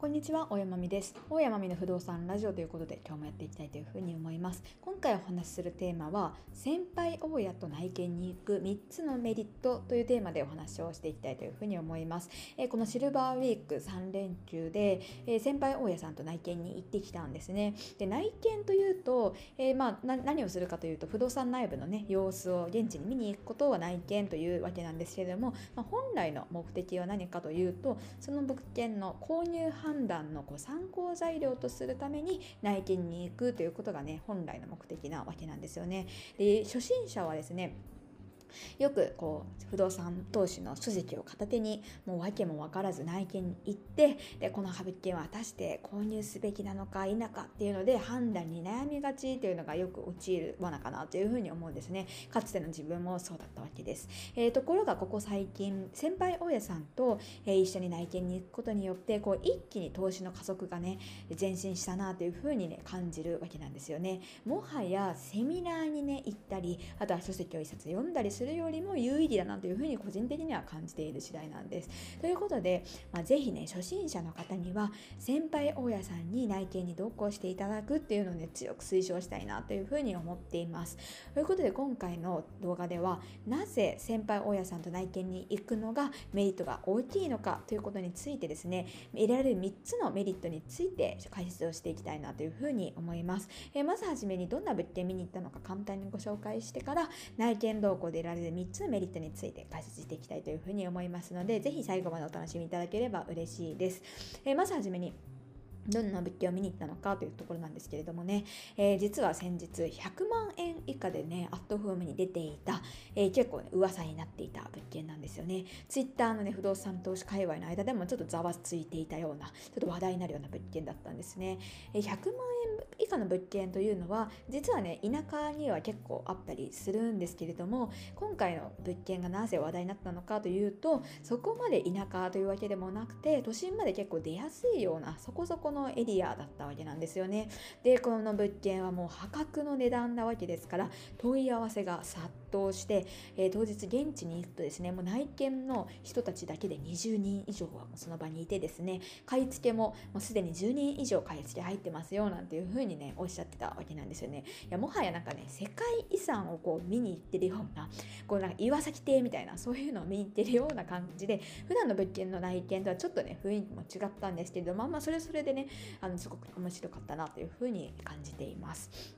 こんにちは、大山美です。大山美の不動産ラジオということで今日もやっていきたいというふうに思います。今回お話しするテーマは、先輩大家と内見に行く3つのメリットというテーマでお話をしていきたいというふうに思います。え、このシルバーウィーク3連休で、え、先輩大家さんと内見に行ってきたんですね。で、内見というと、えー、まあ何をするかというと、不動産内部のね、様子を現地に見に行くことは内見というわけなんですけれども、まあ、本来の目的は何かというと、その物件の購入判断のこう参考材料とするために内見に行くということがね本来の目的なわけなんですよね。で初心者はですねよくこう不動産投資の書籍を片手にもう訳も分からず内見に行ってでこの物件は果たして購入すべきなのか否かっていうので判断に悩みがちというのがよく陥る罠かなというふうに思うんですね。かつての自分もそうだったわけです、えー、ところがここ最近先輩大家さんと、えー、一緒に内見に行くことによってこう一気に投資の加速がね前進したなというふうにね感じるわけなんですよね。もはやセミナーにね行ったりあとは書籍を一冊読んだりするよりも有意義だなというふうに個人的には感じている次第なんです。ということで、まあ、ぜひね初心者の方には先輩大家さんに内見に同行していただくっていうのをね強く推奨したいなというふうに思っています。ということで今回の動画ではなぜ先輩大家さんと内見に行くのがメリットが大きいのかということについてですね得られる3つのメリットについて解説をしていきたいなというふうに思います。えー、まずはじめにどんな物件見に行ったのか簡単にご紹介してから内見動向でられる3つのメリットについて解説していきたいというふうに思いますので、ぜひ最後までお楽しみいただければ嬉しいです。えー、まずはじめに、どんな物件を見に行ったのかというところなんですけれどもね、えー、実は先日100万円以下でね、アットホームに出ていた、えー、結構ね、噂になっていた物件なんですよね。ツイッターのね、不動産投資界隈の間でもちょっとざわついていたような、ちょっと話題になるような物件だったんですね。えー、100万円以下の物件というのは、実はね、田舎には結構あったりするんですけれども、今回の物件がなぜ話題になったのかというと、そこまで田舎というわけでもなくて、都心まで結構出やすいような、そこそこのエリアだったわけなんですよね。で、この物件はもう破格の値段なわけですから、問い合わせが殺到して、えー、当日現地に行くとですね、もう内見の人たちだけで20人以上はもうその場にいてですね、買い付けももうすでに10人以上買い付け入ってますよなんていうふうにね、おっしゃってたわけなんですよね。いや、もはやなんかね、世界遺産をこう見に行ってるような、こうなんか岩崎邸みたいな、そういうのを見に行ってるような感じで、普段の物件の内見とはちょっとね、雰囲気も違ったんですけれども、まあ、それそれでね、あのすごく面白かったなというふうに感じています。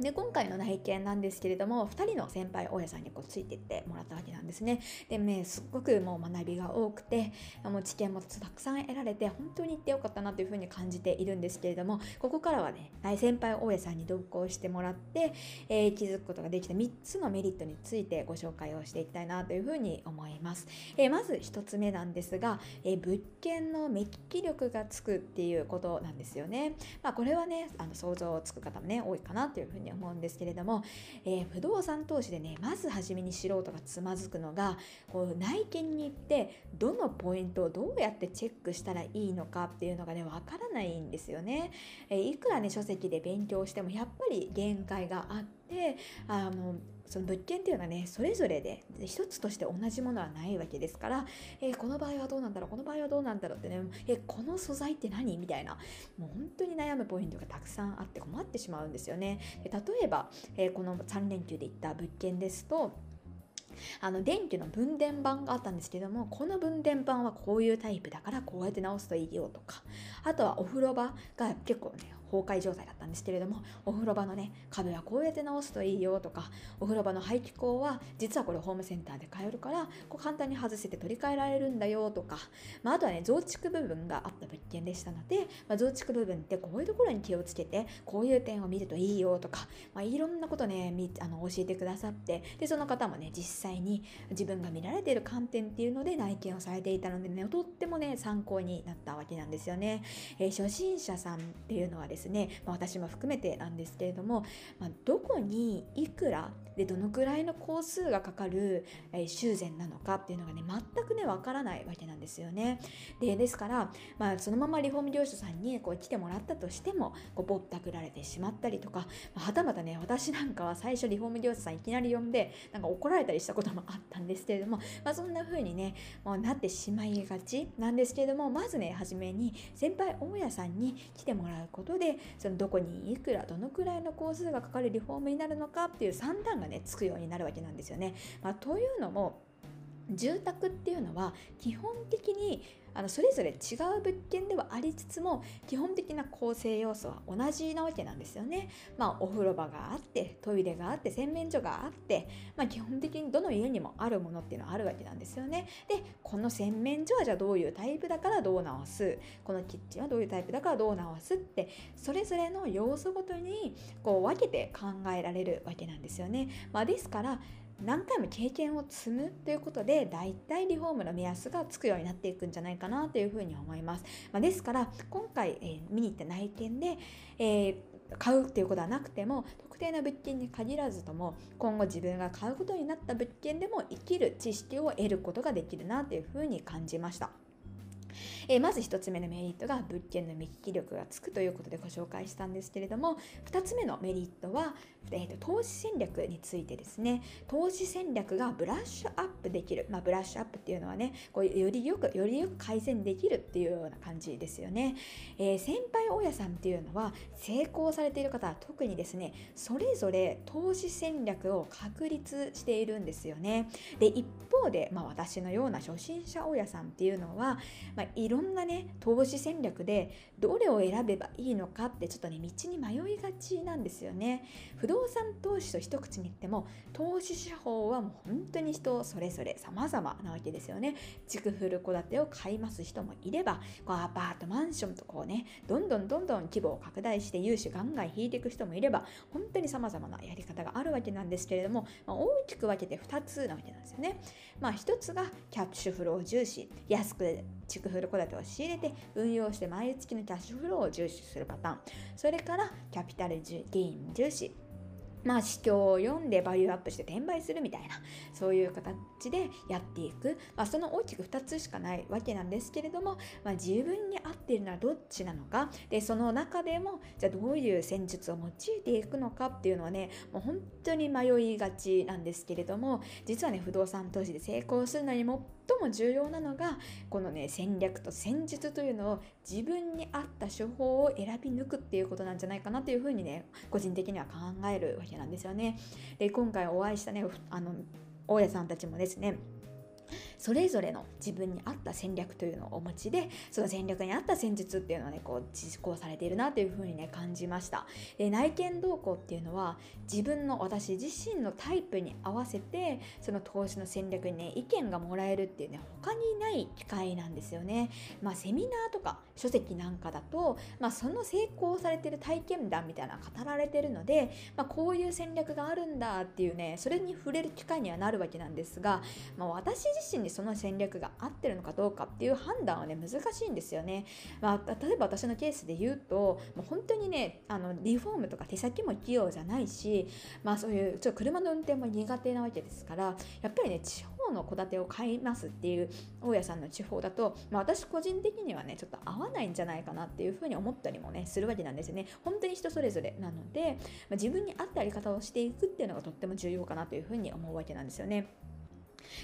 で今回の内見なんですけれども2人の先輩大家さんにこうついてってもらったわけなんですね。でねすっごくもう学びが多くてもう知見もたくさん得られて本当に行ってよかったなというふうに感じているんですけれどもここからはね大先輩大家さんに同行してもらって、えー、気づくことができた3つのメリットについてご紹介をしていきたいなというふうに思います。えー、まず1つ目なんですが、えー、物件の目利き力がつくっていうことなんですよね。まあ、これはねあの想像つく方もね多いかなというふうにに思うんですけれども、えー、不動産投資でねまず初めに素人がつまずくのがこう内見に行ってどのポイントをどうやってチェックしたらいいのかっていうのがねわからないんですよね、えー、いくらね書籍で勉強してもやっぱり限界があってあのその物件っていうのはねそれぞれで一つとして同じものはないわけですから、えー、この場合はどうなんだろうこの場合はどうなんだろうってね、えー、この素材って何みたいなもう本当に悩むポイントがたくさんあって困ってしまうんですよね。で例えば、えー、この3連休で行った物件ですとあの電気の分電盤があったんですけどもこの分電盤はこういうタイプだからこうやって直すといいよとかあとはお風呂場が結構ね崩壊状態だったんですけれどもお風呂場のね壁はこうやって直すといいよとかお風呂場の排気口は実はこれホームセンターで買えるからこう簡単に外せて取り替えられるんだよとか、まあ、あとはね増築部分があった物件でしたので、まあ、増築部分ってこういうところに気をつけてこういう点を見るといいよとか、まあ、いろんなことねあの教えてくださってでその方もね実際に自分が見られている観点っていうので内見をされていたのでねとってもね参考になったわけなんですよね、えー、初心者さんっていうのはですね、まあ、私も含めてなんですけれども、まあ、どこにいくらでどのくらいの工数がかかる、えー、修繕なのかっていうのがね全くねわからないわけなんですよね。でですから、まあ、そのままリフォーム業者さんにこう来てもらったとしてもこうぼったくられてしまったりとか、まあ、はたまたね私なんかは最初リフォーム業者さんいきなり呼んでなんか怒られたりしたこともあったんですけれども、まあ、そんな風にねもうなってしまいがちなんですけれどもまずね初めに先輩大家さんに来てもらうことでそのどこにいくらどのくらいの工数がかかるリフォームになるのかっていう算段がねつくようになるわけなんですよね。まあ、というのも住宅っていうのは基本的にあのそれぞれ違う物件ではありつつも基本的な構成要素は同じなわけなんですよね。まあお風呂場があってトイレがあって洗面所があって、まあ、基本的にどの家にもあるものっていうのはあるわけなんですよね。でこの洗面所はじゃあどういうタイプだからどう直す？このキッチンはどういうタイプだからどう直すってそれぞれの要素ごとにこう分けて考えられるわけなんですよね。まあ、ですから何回も経験を積むということで大体リフォームの目安がつくようになっていくんじゃないかなというふうに思います、まあ、ですから今回、えー、見に行った内見で、えー、買うっていうことはなくても特定の物件に限らずとも今後自分が買うことになった物件でも生きる知識を得ることができるなというふうに感じました。えー、まず1つ目のメリットが物件の見聞き力がつくということでご紹介したんですけれども2つ目のメリットは、えーと、投資戦略についてですね。投資戦略がブラッシュアップできる、まあ、ブラッシュアップっていうのはねこうよりよくよりよく改善できるっていうような感じですよね、えー、先輩大家さんっていうのは成功されている方は特にですねそれぞれ投資戦略を確立しているんですよね。で一方で、まあ、私のような初心者大家さんっていうのは、まあ、いろんなね投資戦略でどれを選べばいいのかってちょっとね道に迷いがちなんですよね。不動産投資と一口に言っても投資手法はもう本当に人それぞれ様々なわけですよね。築古戸建てを買います人もいればこうアパートマンションとこうねどんどんどんどん規模を拡大して融資ガンガン引いていく人もいれば本当に様々なやり方があるわけなんですけれども、まあ、大きく分けて2つなわけなんですよね。まあ1つがキャッシュフロー重視安く築古戸建てを仕入れて運用して毎月のキャッシュフローを重視するパターン。それからキャピタルゲイン重視。まあ、市況を読んでバリューアップして転売するみたいなそういう形でやっていく、まあ、その大きく2つしかないわけなんですけれども、まあ、自分に合っているのはどっちなのか。でその中でもじゃあどういう戦術を用いていくのかっていうのはねもう本当に迷いがちなんですけれども実はね不動産投資で成功するのにもも重要なのがこのね戦略と戦術というのを自分に合った手法を選び抜くっていうことなんじゃないかなというふうにね個人的には考えるわけなんですなんですよね。で今回お会いしたねあの大家さんたちもですねそれぞれの自分に合った戦略というのをお持ちでその戦略に合った戦術っていうのはねこう実行されているなというふうにね感じました。で内見動向っていうのは自分の私自身のタイプに合わせてその投資の戦略にね意見がもらえるっていうね他にない機会なんですよね。まあセミナーとか書籍なんかだと、まあ、その成功されてる体験談みたいな語られてるので、まあ、こういう戦略があるんだっていうねそれに触れる機会にはなるわけなんですが、まあ、私自身にその戦略が合ってるのかどうかっていう判断はね難しいんですよね。まあ、例えば私のケースで言うともう本当にねあのリフォームとか手先も器用じゃないし、まあ、そういうちょっと車の運転も苦手なわけですからやっぱりね地方の戸建てを買いますっていう大家さんの地方だと、まあ、私個人的にはねちょっと合わないんじゃないかなっていうふうに思ったりもねするわけなんですよね。本当に人それぞれなので、まあ、自分に合ったやり方をしていくっていうのがとっても重要かなというふうに思うわけなんですよね。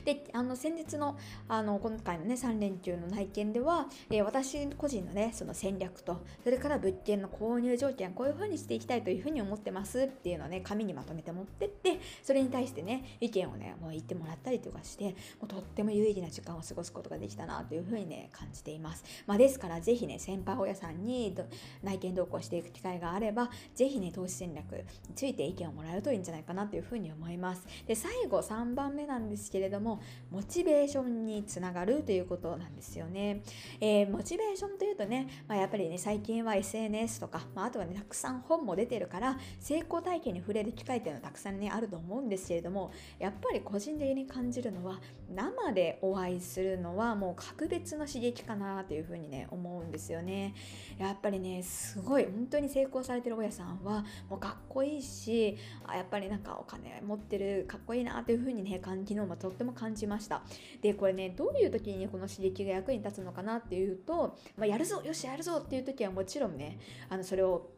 であの先日のあの今回のね3連休の内見では、えー、私個人のねその戦略とそれから物件の購入条件こういう風にしていきたいという風に思ってますっていうのをね紙にまとめて持ってってそれに対してね意見をねもう言ってもらったりとかしてもうとっても有意義な時間を過ごすことができたなという風にね感じています、まあ、ですから是非ね先輩親さんに内見同行していく機会があれば是非ね投資戦略について意見をもらえるといいんじゃないかなという風に思います。で最後3番目なんですけれどどもモチベーションにつながるということなんですよね、えー、モチベーションというとね、まあ、やっぱりね最近は SNS とか、まあ、あとはねたくさん本も出てるから成功体験に触れる機会っていうのはたくさんねあると思うんですけれどもやっぱり個人的に感じるのは生でお会いするのはもう格別の刺激かなというふうにね思うんですよね。やっぱりねすごい本当に成功されてる親さんはもうかっこいいしあやっぱりなんかお金持ってるかっこいいなというふうにね昨日もとってもも感じました。でこれねどういう時にこの刺激が役に立つのかなっていうと、まあ、やるぞよしやるぞっていう時はもちろんねあのそれを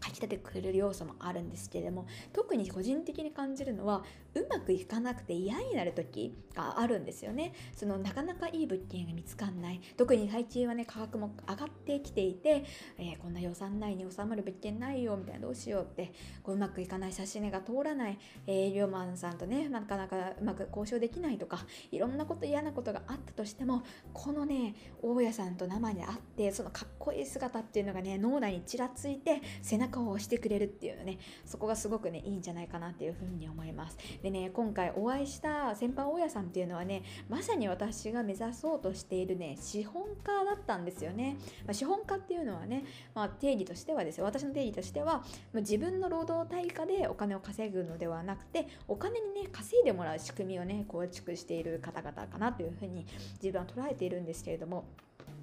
かき立ててくれる要素もあるんですけれども特に個人的に感じるのはうまくいかなくて嫌になる時があるんですよね。そのなかなかいい物件が見つかんない。特に最近はね価格も上がってきていて、えー、こんな予算内に収まる物件ないよみたいなどうしようってこううまくいかない写真が通らない。営業マンさんとねなかなかうまく交渉できないとかいろんなこと嫌なことがあったとしてもこのね大家さんと生で会ってそのかっこいい姿っていうのがね脳内にちらついて背中を押してくれるっていうのねそこがすごくねいいんじゃないかなっていうふうに思います。でね今回お会いした先輩大家さんっていうのはねまさに私が目指そうとしているね資本家だったんですよね、まあ、資本家っていうのはね、まあ、定義としてはですよ。私の定義としては、ま、自分の労働対価でお金を稼ぐのではなくてお金にね稼いでもらう仕組みをね構築している方々かなというふうに自分は捉えているんですけれども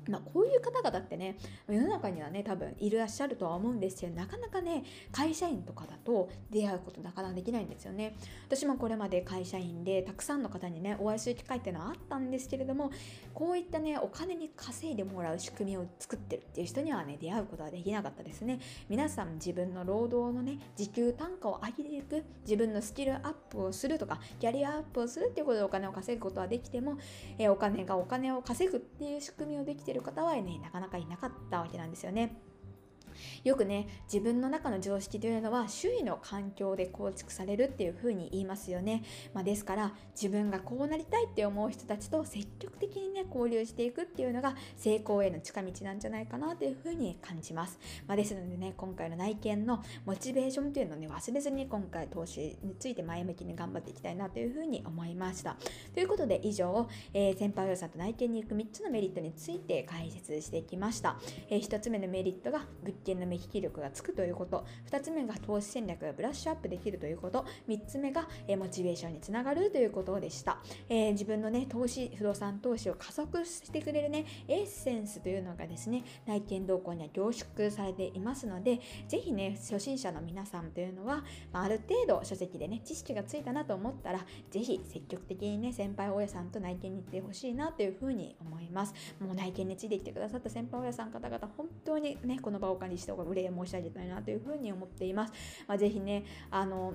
まあ、こういう方々ってね世の中にはね多分いらっしゃるとは思うんですけどなかなかね会社員とかだと出会うことなかなかできないんですよね。私もこれまで会社員でたくさんの方にねお会いする機会っていうのはあったんですけれどもこういったねお金に稼いでもらう仕組みを作ってるっていう人にはね出会うことはできなかったですね。皆さん自分の労働のね時給単価を上げていく自分のスキルアップをするとかキャリアアップをするっていうことでお金を稼ぐことはできても、えお金がお金を稼ぐっていう仕組みをできてる方はねなかなかいなかったわけなんですよね。よくね自分の中の常識というのは周囲の環境で構築されるっていうふうに言いますよね、まあ、ですから自分がこうなりたいって思う人たちと積極的にね交流していくっていうのが成功への近道なんじゃないかなというふうに感じます、まあ、ですのでね今回の内見のモチベーションというのをね忘れずに今回投資について前向きに頑張っていきたいなというふうに思いました。ということで以上、えー、先輩予算と内見に行く3つのメリットについて解説してきました、えー、1つ目のメリットが物件の目利き力がつくということ。2つ目が投資戦略がブラッシュアップできるということ。3つ目が、えモチベーションにつながるということでした、えー、自分のね投資不動産投資を加速してくれるねエッセンスというのがですね内見動向には凝縮されていますのでぜひね初心者の皆さんというのは、まあ、ある程度書籍でね知識がついたなと思ったらぜひ積極的にね先輩大家さんと内見に行ってほしいなというふうに思います。もう内見についてきてくださった先輩大家さん方々本当にねこの場をお借りしてお礼申し上げたいなというふうに思っています。まあ、ぜひねあの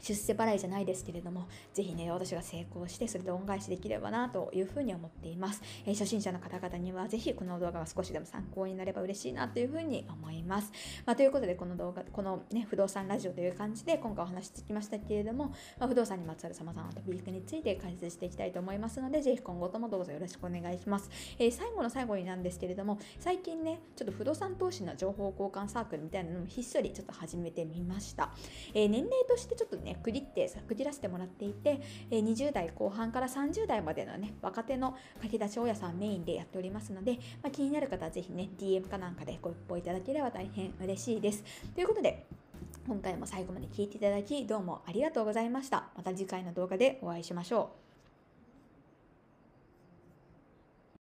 出世払いじゃないですけれども、ぜひね、私が成功して、それで恩返しできればなというふうに思っています。えー、初心者の方々には、ぜひこの動画が少しでも参考になれば嬉しいなというふうに思います。まあ、ということで、この動画、このね、不動産ラジオという感じで、今回お話してきましたけれども、まあ、不動産にまつわる様々なトピックについて解説していきたいと思いますので、ぜひ今後ともどうぞよろしくお願いします。えー、最後の最後になんですけれども、最近ね、ちょっと不動産投資の情報交換サークルみたいなのもひっそりちょっと始めてみました。えー、年齢としてちょっとね、区切って区切らせてもらっていて、え20代後半から30代までのね、若手の書き出し親さんメインでやっておりますので、まあ、気になる方はぜひね、DM かなんかでご一報いただければ大変嬉しいです。ということで、今回も最後まで聴いていただき、どうもありがとうございました。また次回の動画でお会いしましょう。